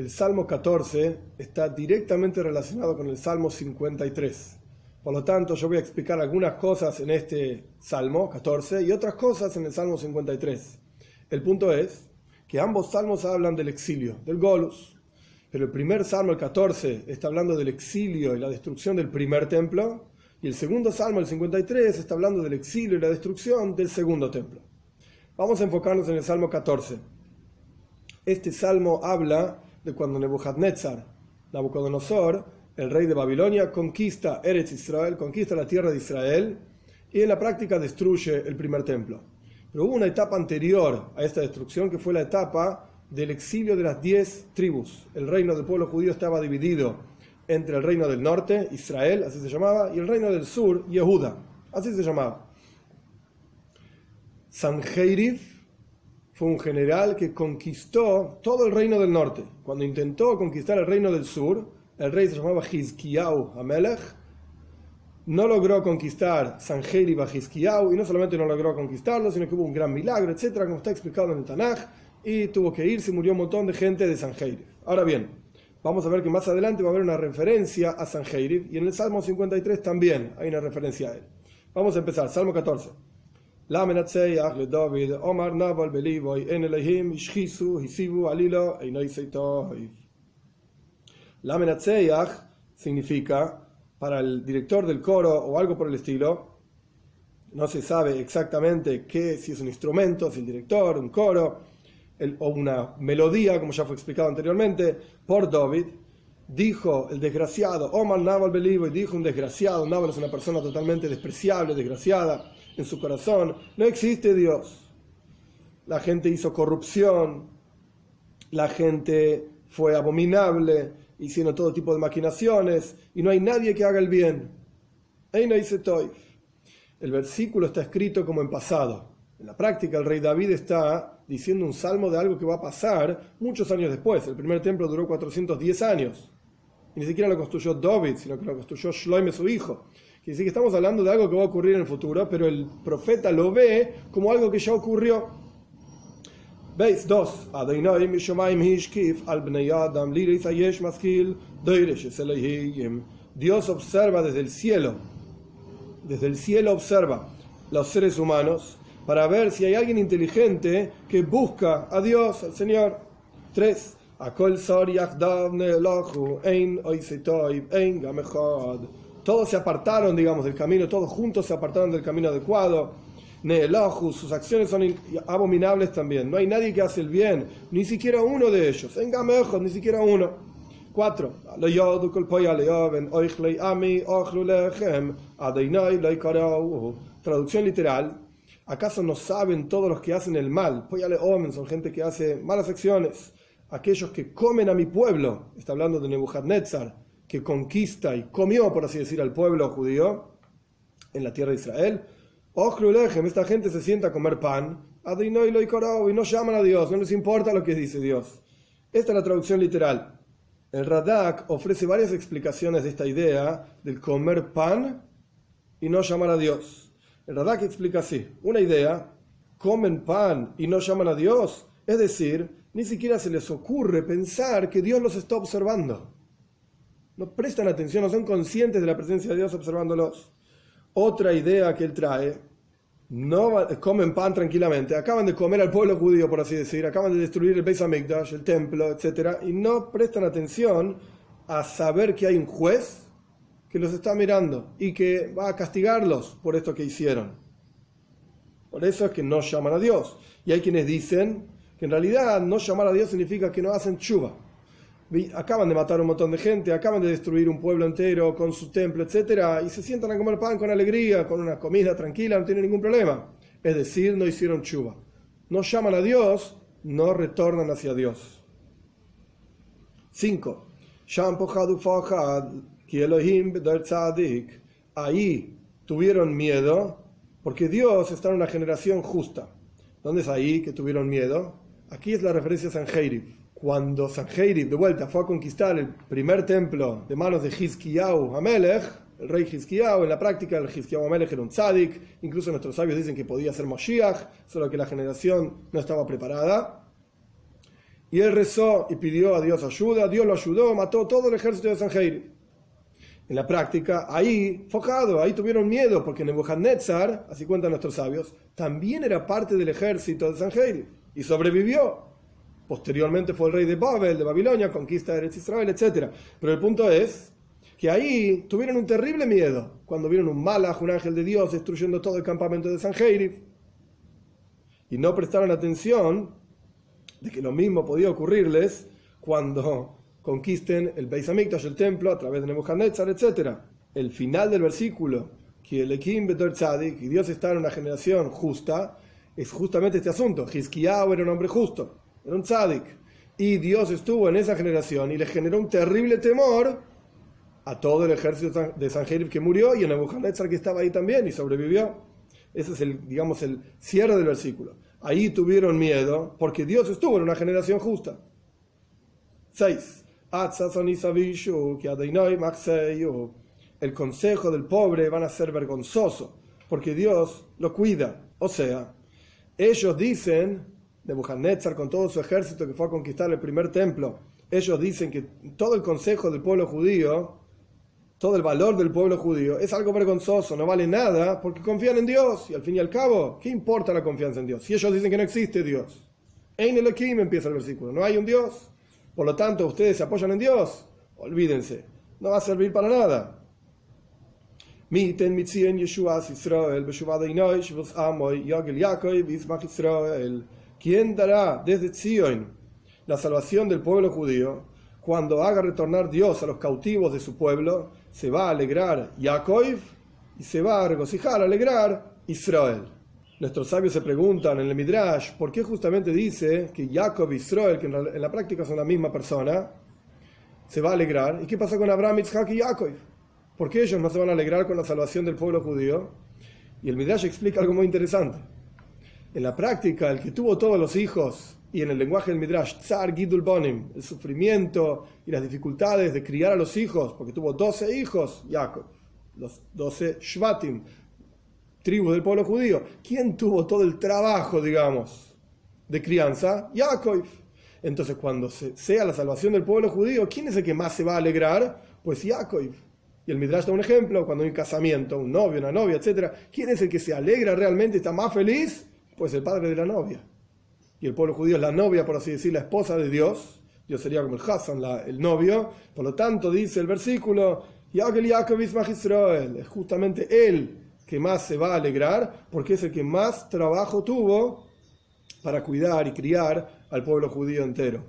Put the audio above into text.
el Salmo 14 está directamente relacionado con el Salmo 53. Por lo tanto, yo voy a explicar algunas cosas en este Salmo 14 y otras cosas en el Salmo 53. El punto es que ambos salmos hablan del exilio, del Golus. Pero el primer salmo, el 14, está hablando del exilio y la destrucción del primer templo. Y el segundo salmo, el 53, está hablando del exilio y la destrucción del segundo templo. Vamos a enfocarnos en el salmo 14. Este salmo habla de cuando Nebuchadnezzar, Nabucodonosor, el rey de Babilonia, conquista Eretz Israel, conquista la tierra de Israel y en la práctica destruye el primer templo. Pero hubo una etapa anterior a esta destrucción que fue la etapa del exilio de las diez tribus. El reino del pueblo judío estaba dividido entre el reino del norte, Israel, así se llamaba, y el reino del sur, Yehuda, así se llamaba. Sanheiriv fue un general que conquistó todo el reino del norte. Cuando intentó conquistar el reino del sur, el rey se llamaba Hizkiyahu Amelech, no logró conquistar Sanheiriv a Hizkiyahu, y no solamente no logró conquistarlo, sino que hubo un gran milagro, etcétera, como está explicado en el Tanaj, y tuvo que irse, murió un montón de gente de Sanheiriv. Ahora bien, vamos a ver que más adelante va a haber una referencia a Sanheiriv, y en el Salmo 53 también hay una referencia a él. Vamos a empezar, Salmo 14. Menatzeach le David, Omar naval belivoy, en Elohim, ishchisu, hisivu, alilo, einoiseitoiv. La menatzeach significa, para el director del coro o algo por el estilo, no se sabe exactamente qué, si es un instrumento, si el director, un coro, el, o una melodía, como ya fue explicado anteriormente, por David, dijo el desgraciado, Omar Naval Belivoy, dijo un desgraciado, Naval es una persona totalmente despreciable, desgraciada, en su corazón, no existe Dios. La gente hizo corrupción, la gente fue abominable, hicieron todo tipo de maquinaciones y no hay nadie que haga el bien. El versículo está escrito como en pasado. En la práctica el rey David está diciendo un salmo de algo que va a pasar muchos años después. El primer templo duró 410 años. Y ni siquiera lo construyó David, sino que lo construyó Shloime, su hijo. Quiere decir que estamos hablando de algo que va a ocurrir en el futuro, pero el profeta lo ve como algo que ya ocurrió. ¿Veis? Dos. Dios observa desde el cielo. Desde el cielo observa los seres humanos para ver si hay alguien inteligente que busca a Dios, al Señor. Tres. Todos se apartaron, digamos, del camino, todos juntos se apartaron del camino adecuado. Neelahu, sus acciones son abominables también. No hay nadie que hace el bien, ni siquiera uno de ellos. mejor, ni siquiera uno. Cuatro. Traducción literal. ¿Acaso no saben todos los que hacen el mal? son gente que hace malas acciones. Aquellos que comen a mi pueblo. Está hablando de Nebuchadnezzar, que conquista y comió, por así decir, al pueblo judío en la tierra de Israel esta gente se sienta a comer pan, y no llaman a Dios, no les importa lo que dice Dios. Esta es la traducción literal. El Radak ofrece varias explicaciones de esta idea del comer pan y no llamar a Dios. El Radak explica así: una idea, comen pan y no llaman a Dios, es decir, ni siquiera se les ocurre pensar que Dios los está observando. No prestan atención, no son conscientes de la presencia de Dios observándolos. Otra idea que él trae, no comen pan tranquilamente, acaban de comer al pueblo judío, por así decir, acaban de destruir el Beis Hamikdash, el templo, etc. Y no prestan atención a saber que hay un juez que los está mirando y que va a castigarlos por esto que hicieron. Por eso es que no llaman a Dios. Y hay quienes dicen que en realidad no llamar a Dios significa que no hacen chuva acaban de matar un montón de gente, acaban de destruir un pueblo entero con su templo, etc. Y se sientan a comer pan con alegría, con una comida tranquila, no tienen ningún problema. Es decir, no hicieron chuva. No llaman a Dios, no retornan hacia Dios. 5. Ahí tuvieron miedo porque Dios está en una generación justa. ¿Dónde es ahí que tuvieron miedo? Aquí es la referencia a San Sanheirib cuando Sanheirib de vuelta fue a conquistar el primer templo de manos de Hizkiyahu Amelech, el rey Hizkiyahu, en la práctica el Hizkiyahu Amelech era un tzadik, incluso nuestros sabios dicen que podía ser Moshiach, solo que la generación no estaba preparada. Y él rezó y pidió a Dios ayuda, Dios lo ayudó, mató todo el ejército de Sanjeirif. En la práctica, ahí, fojado, ahí tuvieron miedo, porque Nebuchadnezzar, así cuentan nuestros sabios, también era parte del ejército de Sanjeirif y sobrevivió. Posteriormente fue el rey de Babel, de Babilonia, conquista de Eretz Israel, etc. Pero el punto es que ahí tuvieron un terrible miedo cuando vieron un malaj, un ángel de Dios, destruyendo todo el campamento de Sanjeirif. Y no prestaron atención de que lo mismo podía ocurrirles cuando conquisten el Beis Hamikdash, el templo, a través de Nebuchadnezzar, etc. El final del versículo, que el Ekim Betor Tzadik, y Dios está en una generación justa, es justamente este asunto. Hizkiyahu era un hombre justo, era un tzadik. Y Dios estuvo en esa generación y le generó un terrible temor a todo el ejército de Sanjerib que murió y a Nebuchadnezzar que estaba ahí también y sobrevivió. Ese es el, digamos, el cierre del versículo. Ahí tuvieron miedo porque Dios estuvo en una generación justa. 6. El consejo del pobre van a ser vergonzoso porque Dios lo cuida. O sea, ellos dicen, Nebuchadnezzar con todo su ejército que fue a conquistar el primer templo, ellos dicen que todo el consejo del pueblo judío, todo el valor del pueblo judío es algo vergonzoso, no vale nada porque confían en Dios y al fin y al cabo, ¿qué importa la confianza en Dios? Si ellos dicen que no existe Dios. Elohim empieza el versículo, no hay un Dios. Por lo tanto, ustedes se apoyan en Dios, olvídense, no va a servir para nada. ¿Quién dará desde Zion la salvación del pueblo judío? Cuando haga retornar Dios a los cautivos de su pueblo, se va a alegrar Jacob y se va a regocijar, alegrar Israel. Nuestros sabios se preguntan en el Midrash por qué justamente dice que Jacob y Israel, que en la práctica son la misma persona, se va a alegrar. ¿Y qué pasa con Abraham, Isaac y Jacob? ¿Por qué ellos no se van a alegrar con la salvación del pueblo judío? Y el Midrash explica algo muy interesante. En la práctica, el que tuvo todos los hijos, y en el lenguaje del Midrash, Tsar Gidul Bonim, el sufrimiento y las dificultades de criar a los hijos, porque tuvo 12 hijos, Jacob, los 12 Shvatim, tribus del pueblo judío. ¿Quién tuvo todo el trabajo, digamos, de crianza? Jacob. Entonces, cuando sea la salvación del pueblo judío, ¿quién es el que más se va a alegrar? Pues Jacob. Y el Midrash da un ejemplo, cuando hay un casamiento, un novio, una novia, etc. ¿Quién es el que se alegra realmente, está más feliz? Pues el padre de la novia. Y el pueblo judío es la novia, por así decir, la esposa de Dios. Dios sería como el Hassan, el novio. Por lo tanto, dice el versículo, Jacob es justamente él que más se va a alegrar porque es el que más trabajo tuvo para cuidar y criar al pueblo judío entero.